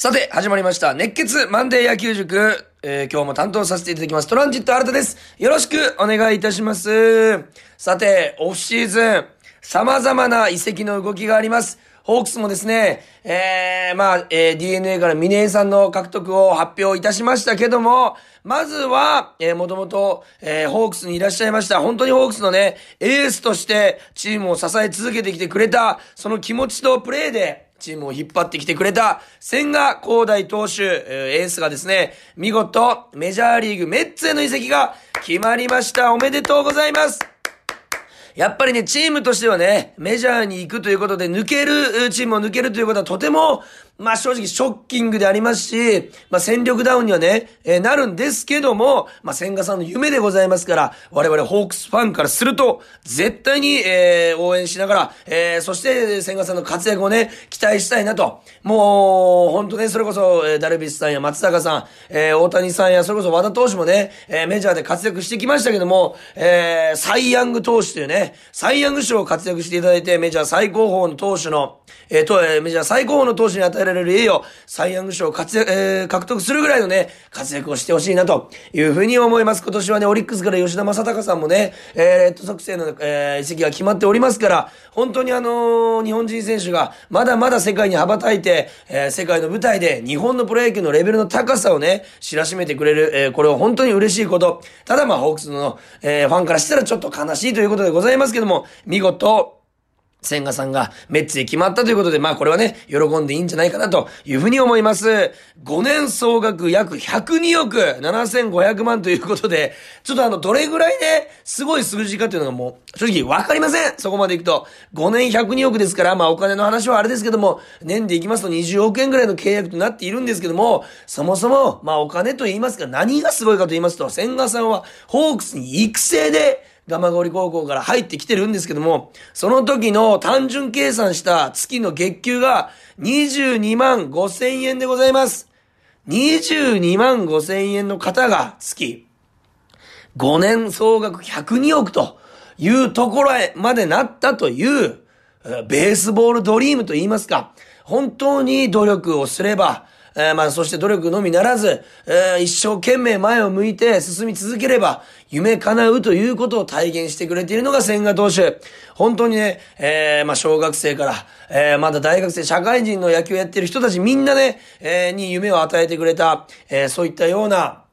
さて、始まりました。熱血マンデー野球塾。えー今日も担当させていただきます。トランジット新田です。よろしくお願いいたします。さて、オフシーズン、様々な移籍の動きがあります。ホークスもですね、えー、まあ、えー DNA からミネイさんの獲得を発表いたしましたけども、まずは、えー、もともと、えー、ホークスにいらっしゃいました。本当にホークスのね、エースとしてチームを支え続けてきてくれた、その気持ちとプレーで、チームを引っ張ってきてくれた、千賀光大投手、エースがですね、見事、メジャーリーグメッツへの移籍が決まりました。おめでとうございます。やっぱりね、チームとしてはね、メジャーに行くということで、抜ける、チームを抜けるということはとても、まあ正直ショッキングでありますし、まあ戦力ダウンにはね、えーなるんですけども、まあ千賀さんの夢でございますから、我々ホークスファンからすると、絶対に、えー応援しながら、えーそして千賀さんの活躍をね、期待したいなと。もう、本当ね、それこそ、えーダルビッシュさんや松坂さん、えー大谷さんや、それこそ和田投手もね、えーメジャーで活躍してきましたけども、えーサイ・ヤング投手というね、サイ・ヤング賞を活躍していただいて、メジャー最高峰の投手の、えーと、えーメジャー最高峰の投手に与えるられる栄誉、サイ・ヤング賞を活躍、えー獲得するぐらいのね、活躍をしてほしいなというふうに思います。今年はね、オリックスから吉田正尚さんもね、えーレッドソックスへの、えー移籍が決まっておりますから、本当にあのー日本人選手がまだまだ世界に羽ばたいて、えー世界の舞台で日本のプロ野球のレベルの高さをね、知らしめてくれる、えーこれは本当に嬉しいこと。ただまあ、ホークスの、えーファンからしたらちょっと悲しいということでございますけども、見事、千賀さんがメッツへ決まったということで、まあこれはね、喜んでいいんじゃないかなというふうに思います。5年総額約102億7500万ということで、ちょっとあの、どれぐらいね、すごい数字かというのがもう、正直わかりませんそこまでいくと。5年102億ですから、まあお金の話はあれですけども、年でいきますと20億円ぐらいの契約となっているんですけども、そもそも、まあお金と言いますか、何がすごいかと言いますと、千賀さんはホークスに育成で、蒲郡高校から入ってきてるんですけども、その時の単純計算した月の月給が22万5千円でございます。22万5千円の方が月、5年総額102億というところへまでなったという、ベースボールドリームと言いますか、本当に努力をすれば、えーまあ、そして努力のみならず、えー一生懸命前を向いて進み続ければ、夢叶うということを体現してくれているのが千賀投手。本当にね、えーまあ、小学生から、えーまだ大学生、社会人の野球をやってる人たちみんなね、えーに夢を与えてくれた、えーそういったような、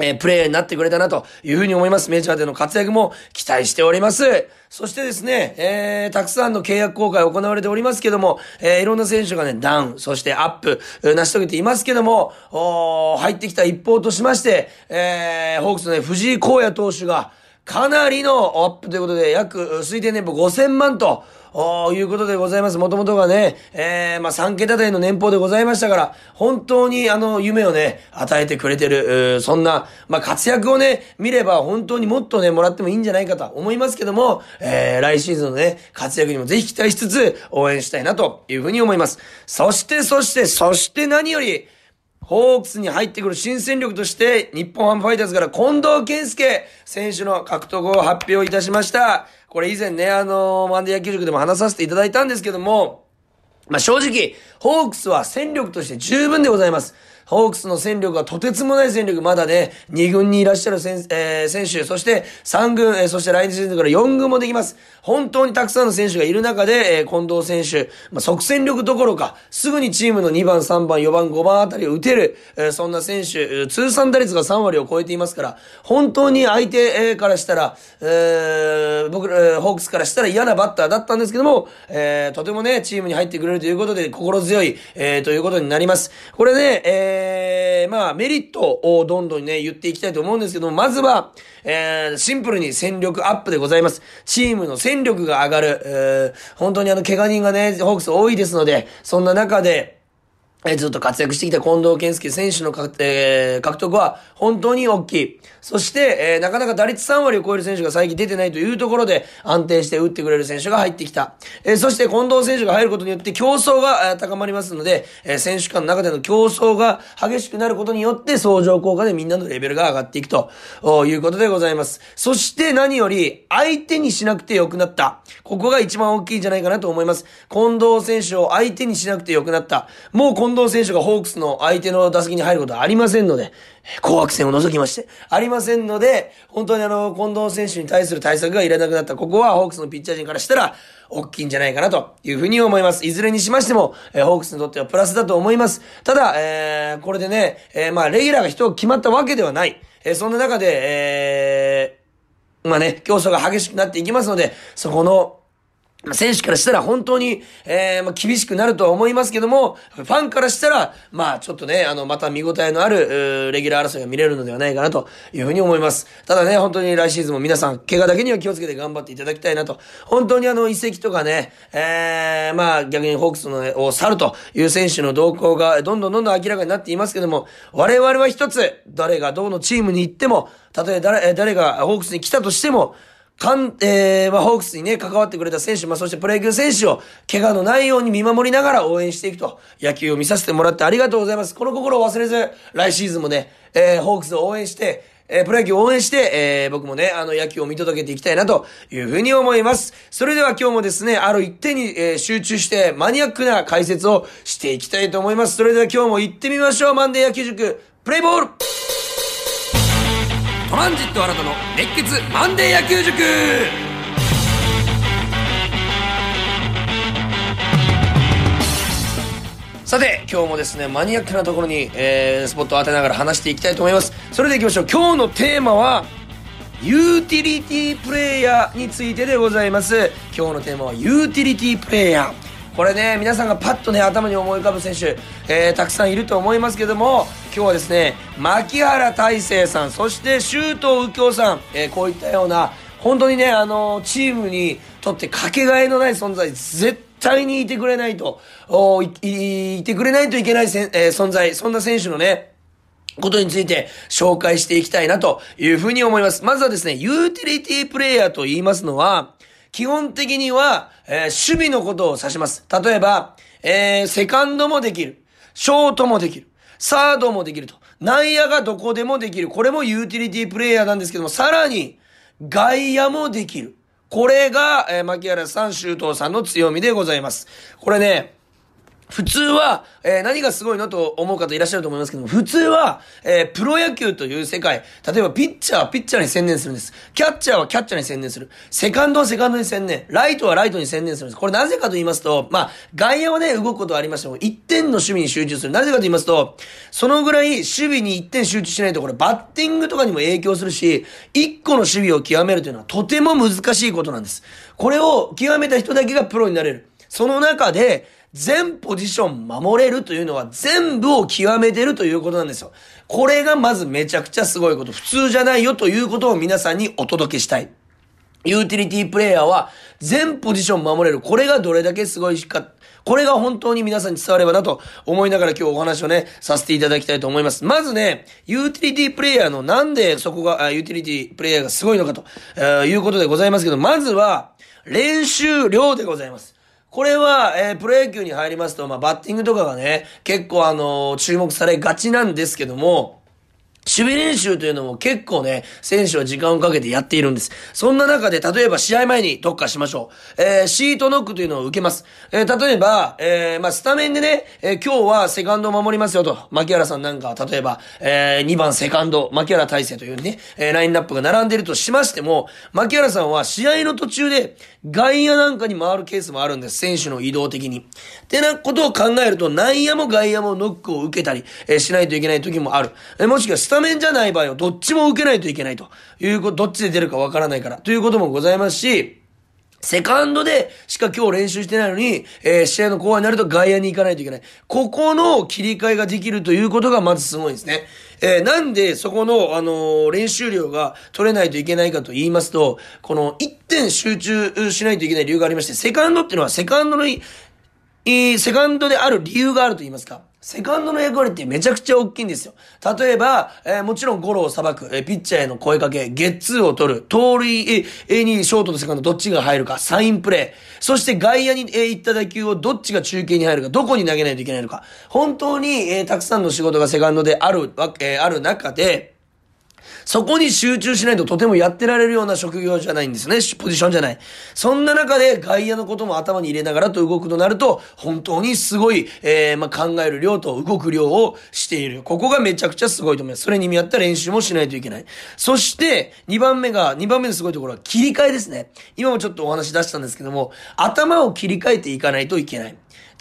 えープレイヤーになってくれたなというふうに思います。メジャーでの活躍も期待しております。そしてですね、えー、たくさんの契約更改行われておりますけども、えー、いろんな選手がね、ダウン、そしてアップ、成し遂げていますけども、おー入ってきた一方としまして、えー、ホークスのね、藤井荒野投手が、かなりのアップということで、約、推定年俸5000万と、おーいうことでございます。もともとがね、えー、まあ、3桁台の年俸でございましたから、本当にあの、夢をね、与えてくれてる、そんな、まあ、活躍をね、見れば本当にもっとね、もらってもいいんじゃないかと思いますけども、えー、来シーズンのね、活躍にもぜひ期待しつつ、応援したいなというふうに思います。そして、そして、そして何より、ホークスに入ってくる新戦力として、日本ハムファイターズから近藤健介選手の獲得を発表いたしました。これ以前ね、あのマンデー野球塾でも話させていただいたんですけども、まあ、正直、ホークスは戦力として十分でございます。ホークスの戦力はとてつもない戦力、まだね、2軍にいらっしゃる選,、えー選手、そして3軍、えーそして来年シーズンから4軍もできます。本当にたくさんの選手がいる中で、えー近藤選手、まあ、即戦力どころか、すぐにチームの2番、3番、4番、5番あたりを打てる、えーそんな選手、通算打率が3割を超えていますから、本当に相手からしたら、えー僕、えーホークスからしたら嫌なバッターだったんですけども、えーとてもね、チームに入ってくれるということで、心強い、えーということになります。これね、えーえまあ、メリットをどんどんね、言っていきたいと思うんですけども、まずは、えーシンプルに戦力アップでございます。チームの戦力が上がる、えー本当にあの、怪我人がね、ホークス多いですので、そんな中で、えずっと活躍してきた近藤健介選手の、えー獲得は本当に大きい。そして、えーなかなか打率3割を超える選手が最近出てないというところで安定して打ってくれる選手が入ってきた。えーそして近藤選手が入ることによって競争が、高まりますので、えー選手間の中での競争が激しくなることによって相乗効果でみんなのレベルが上がっていくということでございます。そして何より相手にしなくてよくなった。ここが一番大きいんじゃないかなと思います。近藤選手を相手にしなくてよくなった。もう近藤選手がホークスの相手の打席に入ることはありませんので、紅白戦を除きまして、ありませんので、本当にあの、近藤選手に対する対策がいらなくなった。ここはホークスのピッチャー陣からしたら、大きいんじゃないかなというふうに思います。いずれにしましても、えー、ホークスにとってはプラスだと思います。ただ、えー、これでね、えー、まあ、レギュラーが人決まったわけではない。えー、そんな中で、えー、まあね、競争が激しくなっていきますので、そこの、選手からしたら本当に、えー、まあ、厳しくなるとは思いますけども、ファンからしたら、まあ、ちょっとね、あの、また見応えのある、レギュラー争いが見れるのではないかなというふうに思います。ただね、本当に来シーズンも皆さん、怪我だけには気をつけて頑張っていただきたいなと。本当にあの、移籍とかね、えー、まあ、逆にホークスの、ね、を去るという選手の動向が、どんどんどんどん明らかになっていますけども、我々は一つ、誰がどのチームに行っても、たとえ誰、誰がホークスに来たとしても、かん、えー、まあ、ホークスにね、関わってくれた選手、まあ、そしてプロ野球選手を、怪我のないように見守りながら応援していくと、野球を見させてもらってありがとうございます。この心を忘れず、来シーズンもね、えー、ホークスを応援して、えー、プロ野球を応援して、えー、僕もね、あの野球を見届けていきたいなというふうに思います。それでは今日もですね、ある一点に、えー、集中してマニアックな解説をしていきたいと思います。それでは今日も行ってみましょう。マンデー野球塾、プレイボールトランジット新たの熱血マンデー野球塾さて、今日もですね、マニアックなところに、えー、スポットを当てながら話していきたいと思います。それで行きましょう。今日のテーマは、ユーティリティプレイヤーについてでございます。今日のテーマは、ユーティリティプレイヤー。これね、皆さんがパッとね、頭に思い浮かぶ選手、えー、たくさんいると思いますけども、今日はですね、牧原大成さん、そして周東右京さん、えー、こういったような、本当にね、あの、チームにとってかけがえのない存在、絶対にいてくれないと、おいいてくれないといけないせ、えー、存在、そんな選手のね、ことについて紹介していきたいなというふうに思います。まずはですね、ユーティリティプレイヤーと言いますのは、基本的には、えー、守備のことを指します。例えば、えー、セカンドもできる。ショートもできる。サードもできると。内野がどこでもできる。これもユーティリティプレイヤーなんですけども、さらに、外野もできる。これが、えー、牧原さん、周東さんの強みでございます。これね、普通は、えー、何がすごいのと思う方いらっしゃると思いますけども、普通は、えー、プロ野球という世界、例えばピッチャーはピッチャーに専念するんです。キャッチャーはキャッチャーに専念する。セカンドはセカンドに専念。ライトはライトに専念するんです。これなぜかと言いますと、まあ、外野はね、動くことはありましても、1点の守備に集中する。なぜかと言いますと、そのぐらい守備に1点集中しないと、これバッティングとかにも影響するし、1個の守備を極めるというのはとても難しいことなんです。これを極めた人だけがプロになれる。その中で、全ポジション守れるというのは全部を極めてるということなんですよ。これがまずめちゃくちゃすごいこと。普通じゃないよということを皆さんにお届けしたい。ユーティリティプレイヤーは全ポジション守れる。これがどれだけすごいか。これが本当に皆さんに伝わればなと思いながら今日お話をね、させていただきたいと思います。まずね、ユーティリティプレイヤーのなんでそこが、ユーティリティプレイヤーがすごいのかと、いうことでございますけど、まずは練習量でございます。これは、えー、プロ野球に入りますと、まあ、バッティングとかがね、結構あのー、注目されがちなんですけども、守備練習というのも結構ね、選手は時間をかけてやっているんです。そんな中で、例えば試合前に特化しましょう。えー、シートノックというのを受けます。えー、例えば、えー、まあ、スタメンでね、えー、今日はセカンドを守りますよと、牧原さんなんかは、例えば、えー、2番セカンド、牧原大成というね、えー、ラインナップが並んでいるとしましても、牧原さんは試合の途中で、外野なんかに回るケースもあるんです。選手の移動的に。ってなことを考えると、内野も外野もノックを受けたり、えー、しないといけない時もある。えー、もしくはタメンじゃない場合はどっちも受けないといけないということ、どっちで出るかわからないから、ということもございますし、セカンドでしか今日練習してないのに、えー、試合の後半になると外野に行かないといけない。ここの切り替えができるということがまずすごいんですね。えー、なんでそこの、あのー、練習量が取れないといけないかと言いますと、この1点集中しないといけない理由がありまして、セカンドっていうのはセカンドのい、セカンドである理由があると言いますか。セカンドの役割ってめちゃくちゃ大きいんですよ。例えば、えー、もちろんゴロを裁く、えー、ピッチャーへの声かけ、ゲッツーを取る、盗塁、え、にショートとセカンドどっちが入るか、サインプレー、そして外野に、えー、行った打球をどっちが中継に入るか、どこに投げないといけないのか、本当に、えー、たくさんの仕事がセカンドである、わえー、ある中で、そこに集中しないととてもやってられるような職業じゃないんですね。ポジションじゃない。そんな中で外野のことも頭に入れながらと動くとなると、本当にすごい、えー、まあ、考える量と動く量をしている。ここがめちゃくちゃすごいと思います。それに見合った練習もしないといけない。そして、2番目が、2番目のすごいところは切り替えですね。今もちょっとお話出したんですけども、頭を切り替えていかないといけない。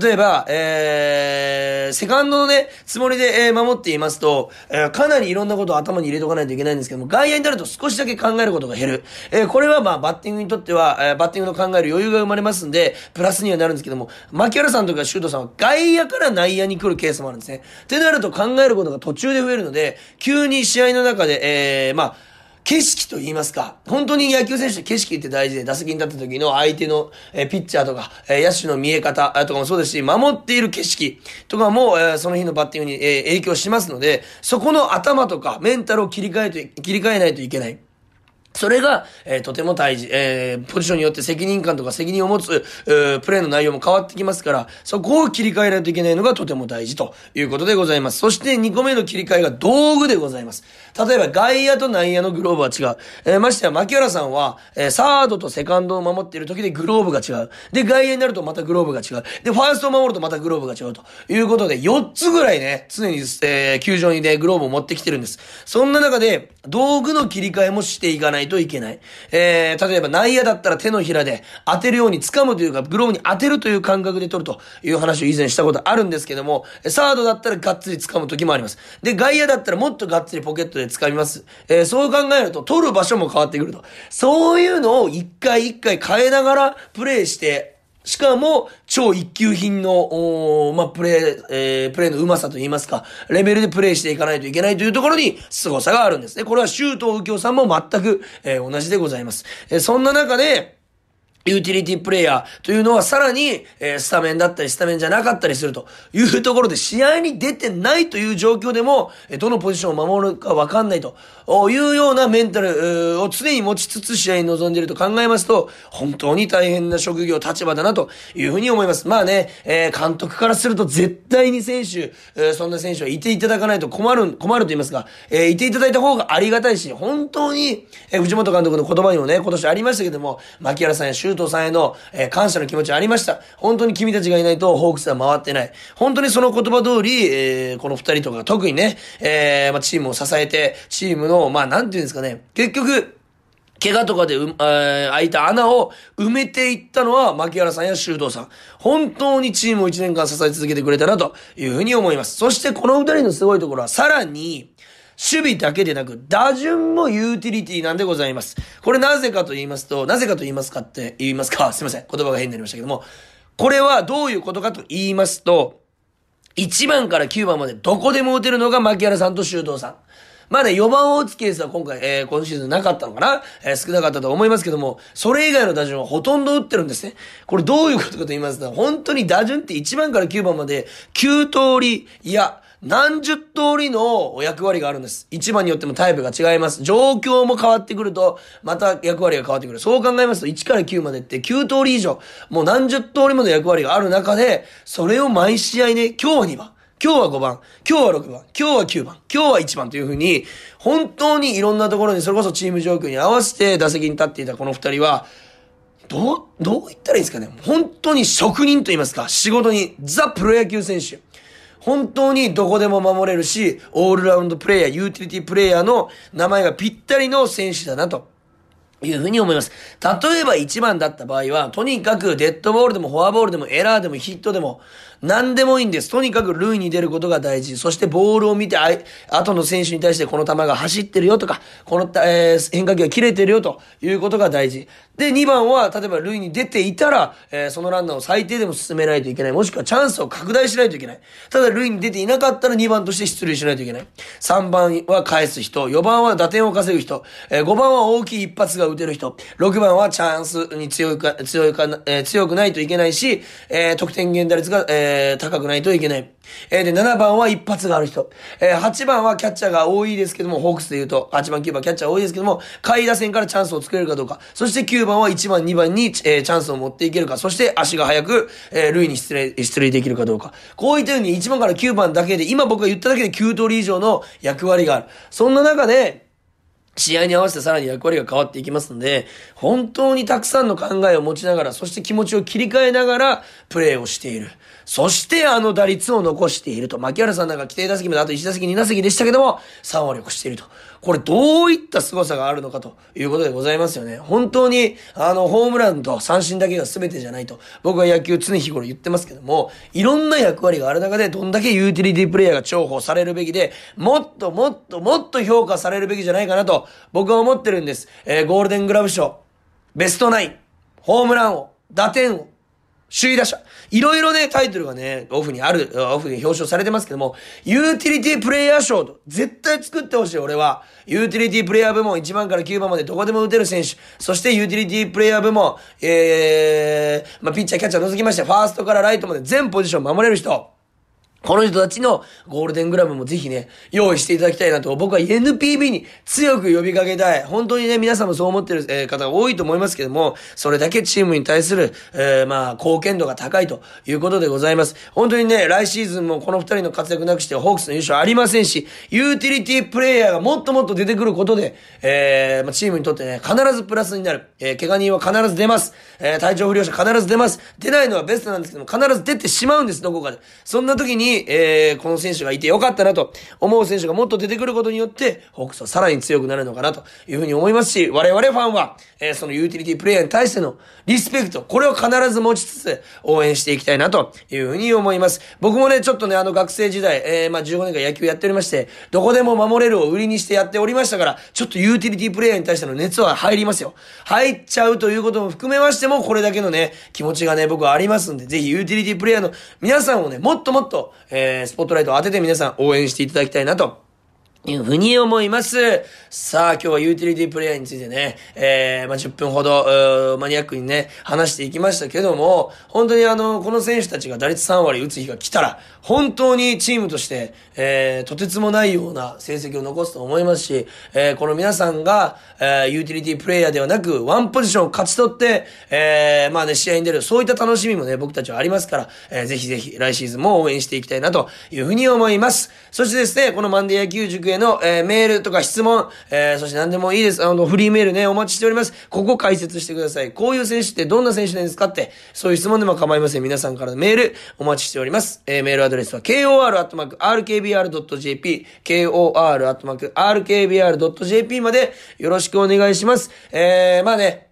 例えば、えー、セカンドのね、つもりで、えー、守っていますと、えー、かなりいろんなことを頭に入れとかないといけないんですけども、外野になると少しだけ考えることが減る。えー、これはまあ、バッティングにとっては、えー、バッティングの考える余裕が生まれますんで、プラスにはなるんですけども、牧原さんとかシュートさんは外野から内野に来るケースもあるんですね。ってなると考えることが途中で増えるので、急に試合の中で、えー、まあ、景色と言いますか、本当に野球選手って景色って大事で、打席に立った時の相手の、え、ピッチャーとか、え、野手の見え方とかもそうですし、守っている景色とかも、え、その日のバッティングに、え、影響しますので、そこの頭とかメンタルを切り替えて、切り替えないといけない。それが、えー、とても大事。えー、ポジションによって責任感とか責任を持つ、えー、プレーの内容も変わってきますから、そこを切り替えないといけないのがとても大事ということでございます。そして2個目の切り替えが道具でございます。例えば外野と内野のグローブは違う。えー、ましてや牧原さんは、えー、サードとセカンドを守っている時でグローブが違う。で、外野になるとまたグローブが違う。で、ファーストを守るとまたグローブが違うということで、4つぐらいね、常に、えー、球場にね、グローブを持ってきてるんです。そんな中で、道具の切り替えもしていかないといけない。えー、例えば内野だったら手のひらで当てるように掴むというか、グローブに当てるという感覚で取るという話を以前したことあるんですけども、サードだったらがっつり掴む時もあります。で、外野だったらもっとがっつりポケットで掴みます。えー、そう考えると取る場所も変わってくると。そういうのを一回一回変えながらプレイしてしかも、超一級品の、おまあ、プレイ、えー、プレイの上手さといいますか、レベルでプレイしていかないといけないというところに、凄さがあるんですね。これは、周東右京さんも全く、えー、同じでございます。えー、そんな中で、ユーティリティプレイヤーというのはさらに、えー、スタメンだったりスタメンじゃなかったりするというところで試合に出てないという状況でも、え、どのポジションを守るかわかんないというようなメンタルを常に持ちつつ試合に臨んでいると考えますと、本当に大変な職業、立場だなというふうに思います。まあね、えー、監督からすると絶対に選手、えー、そんな選手はいていただかないと困る、困ると言いますか、え、いていただいた方がありがたいし、本当に、え、藤本監督の言葉にもね、今年ありましたけども、牧原さんや周東さんへの、えー、感謝の気持ちありました。本当に君たちがいないとホークスは回ってない。本当にその言葉通り、えー、この二人とか特にね、えー、まあ、チームを支えて、チームの、まあ、なんていうんですかね、結局、怪我とかで、う、えー、開いた穴を埋めていったのは、牧原さんや修道さん。本当にチームを一年間支え続けてくれたな、というふうに思います。そしてこの二人のすごいところは、さらに、守備だけでなく、打順もユーティリティなんでございます。これなぜかと言いますと、なぜかと言いますかって言いますか すいません。言葉が変になりましたけども、これはどういうことかと言いますと、1番から9番までどこでも打てるのが牧原さんと修道さん。まだ4番を打つケースは今回、えー、今シーズンなかったのかな？えー、少なかったと思いますけども、それ以外の打順はほとんど打ってるんですね。これどういうことかと言いますと、本当に打順って1番から9番まで9通り、いや、何十通りの役割があるんです。一番によってもタイプが違います。状況も変わってくると、また役割が変わってくる。そう考えますと、1から9までって9通り以上、もう何十通りもの役割がある中で、それを毎試合ね、今日は2番。今日は5番、今日は6番、今日は9番、今日は1番というふうに、本当にいろんなところに、それこそチーム状況に合わせて打席に立っていたこの二人は、どう、どう言ったらいいですかね。本当に職人と言いますか、仕事に、ザ・プロ野球選手。本当にどこでも守れるし、オールラウンドプレイヤー、ユーティリティプレイヤーの名前がぴったりの選手だなと。いうふうに思います。例えば1番だった場合は、とにかくデッドボールでもフォアボールでもエラーでもヒットでも、何でもいいんです。とにかく塁に出ることが大事。そしてボールを見て、あ後の選手に対してこの球が走ってるよとか、この、えー、変化球が切れてるよということが大事。で、2番は、例えば塁に出ていたら、えー、そのランナーを最低でも進めないといけない。もしくはチャンスを拡大しないといけない。ただ塁に出ていなかったら2番として出塁しないといけない。3番は返す人、4番は打点を稼ぐ人、えー、5番は大きい一発が打てる人、6番はチャンスに強いか、強いか、えー、強くないといけないし、えー、得点源打率が、えー、高くないといけない。えー、で、7番は一発がある人。えー、8番はキャッチャーが多いですけども、ホークスで言うと、8番、9番キャッチャー多いですけども、下位打線からチャンスを作れるかどうか。そして9番は1番、2番に、えー、チャンスを持っていけるか。そして足が速く、えー、塁に出塁、出塁できるかどうか。こういったように1番から9番だけで、今僕が言っただけで9通り以上の役割がある。そんな中で、試合に合わせてさらに役割が変わっていきますので、本当にたくさんの考えを持ちながら、そして気持ちを切り替えながら、プレーをしている。そしてあの打率を残していると。牧原さんなんか規定打席まであと1打席2打席でしたけども、3割をしていると。これどういった凄さがあるのかということでございますよね。本当に、あの、ホームランと三振だけが全てじゃないと。僕は野球常日頃言ってますけども、いろんな役割がある中で、どんだけユーティリティプレイヤーが重宝されるべきで、もっともっともっと評価されるべきじゃないかなと、僕は思ってるんです。えー、ゴールデングラブ賞、ベストナイン、ホームラン王、打点王、首位打者。いろいろね、タイトルがね、オフにある、オフに表彰されてますけども、ユーティリティプレイヤー賞と、絶対作ってほしい、俺は。ユーティリティプレイヤー部門1番から9番までどこでも打てる選手。そしてユーティリティプレイヤー部門、えー、まあ、ピッチャー、キャッチャー除きまして、ファーストからライトまで全ポジション守れる人。この人たちのゴールデングラブもぜひね、用意していただきたいなと、僕は NPB に強く呼びかけたい。本当にね、皆さんもそう思ってる、え方が多いと思いますけども、それだけチームに対する、えー、まあ、貢献度が高いということでございます。本当にね、来シーズンもこの二人の活躍なくしてホークスの優勝ありませんし、ユーティリティプレイヤーがもっともっと出てくることで、えー、まあ、チームにとってね、必ずプラスになる。えー、怪我人は必ず出ます。えー、体調不良者必ず出ます。出ないのはベストなんですけども、必ず出てしまうんです、どこかで。そんな時に、えー、この選手がいてよかったなと思う選手がもっと出てくることによって、ホークスはさらに強くなるのかなというふうに思いますし、我々ファンは、えー、そのユーティリティプレイヤーに対してのリスペクト、これを必ず持ちつつ応援していきたいなというふうに思います。僕もね、ちょっとね、あの学生時代、えー、まあ15年間野球やっておりまして、どこでも守れるを売りにしてやっておりましたから、ちょっとユーティリティプレイヤーに対しての熱は入りますよ。入っちゃうということも含めましても、これだけのね、気持ちがね、僕はありますんで、ぜひユーティリティプレイヤーの皆さんをね、もっともっと、えー、スポットライトを当てて皆さん応援していただきたいなというふうに思います。さあ、今日はユーティリティプレイヤーについてね、えー、まあ、10分ほど、マニアックにね、話していきましたけども、本当にあの、この選手たちが打率3割打つ日が来たら、本当にチームとして、えー、とてつもないような成績を残すと思いますし、えー、この皆さんが、えー、ユーティリティプレイヤーではなく、ワンポジションを勝ち取って、えー、まあね、試合に出る、そういった楽しみもね、僕たちはありますから、えー、ぜひぜひ来シーズンも応援していきたいなというふうに思います。そしてですね、このマンデー野球塾への、えー、メールとか質問、えー、そして何でもいいです。あの、フリーメールね、お待ちしております。ここ解説してください。こういう選手ってどんな選手なんですかって、そういう質問でも構いません。皆さんからのメール、お待ちしております。えー、メールアドレスは、kor.rkbr.jp、kor.rkbr.jp までよろしくお願いします。えー、まあね、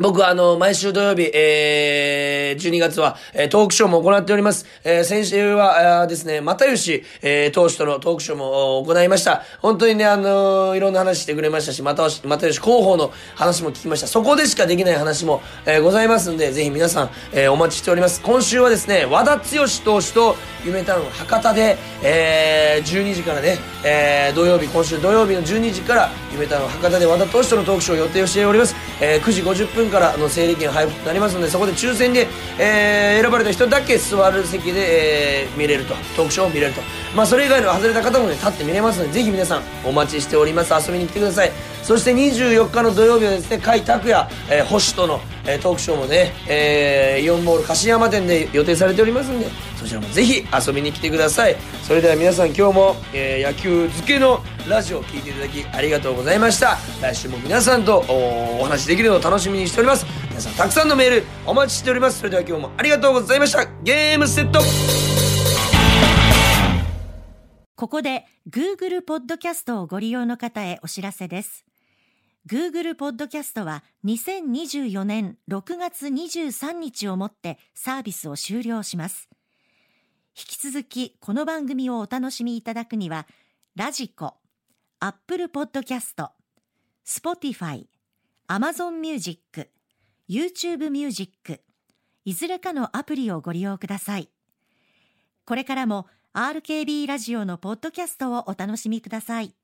僕はあの、毎週土曜日、えー、12月は、えー、トークショーも行っております。えー、先週は、あですね、又吉、えー、投手とのトークショーも行いました。本当にね、あのー、いろんな話してくれましたし、又吉、又吉広報の話も聞きました。そこでしかできない話も、えー、ございますんで、ぜひ皆さん、えー、お待ちしております。今週はですね、和田剛投手と、夢タウン博多で、えー、12時からね、えー、土曜日、今週土曜日の12時から、夢タウン博多で和田投手とのトークショーを予定をしております。えー、9時50分からの整理券配布となりますので、そこで抽選で、えー、選ばれた人だけ座る席で、えー、見れると。トークショーを見れると。まあ、それ以外の外れた方もね、立って見れますので、ぜひ皆さんお待ちしております。遊びに来てください。そして24日の土曜日はですね、甲斐拓也、えー、星との、えー、トークショーもね、えー、イオンモール柏山店で予定されておりますんで、ちらもぜひ遊びに来てください。それでは皆さん今日も、えー、野球漬けのラジオを聴いていただきありがとうございました。来週も皆さんとお話できるのを楽しみにしております。皆さんたくさんのメールお待ちしております。それでは今日もありがとうございました。ゲームセットここで Google ポッドキャストをご利用の方へお知らせです。Google ポッドキャストは2024年6月23日をもってサービスを終了します。引き続きこの番組をお楽しみいただくには、 radiko、Apple Podcast、Spotify、Amazon Music、YouTube Music、いずれかのアプリをご利用ください。これからも RKB ラジオのポッドキャストをお楽しみください。